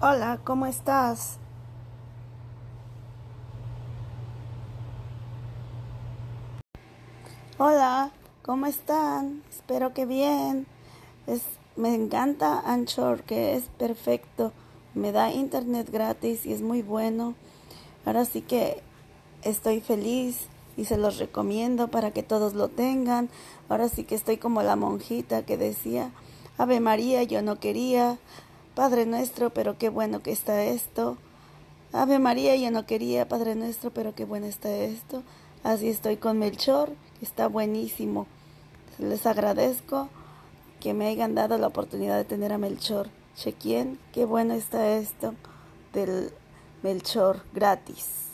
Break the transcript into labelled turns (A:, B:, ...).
A: Hola, ¿cómo estás? Hola, ¿cómo están? Espero que bien. Es, me encanta Anchor, que es perfecto. Me da internet gratis y es muy bueno. Ahora sí que estoy feliz y se los recomiendo para que todos lo tengan. Ahora sí que estoy como la monjita que decía, Ave María, yo no quería. Padre nuestro, pero qué bueno que está esto. Ave María, yo no quería, Padre nuestro, pero qué bueno está esto. Así estoy con Melchor, que está buenísimo. Les agradezco que me hayan dado la oportunidad de tener a Melchor. Chequien, qué bueno está esto del Melchor gratis.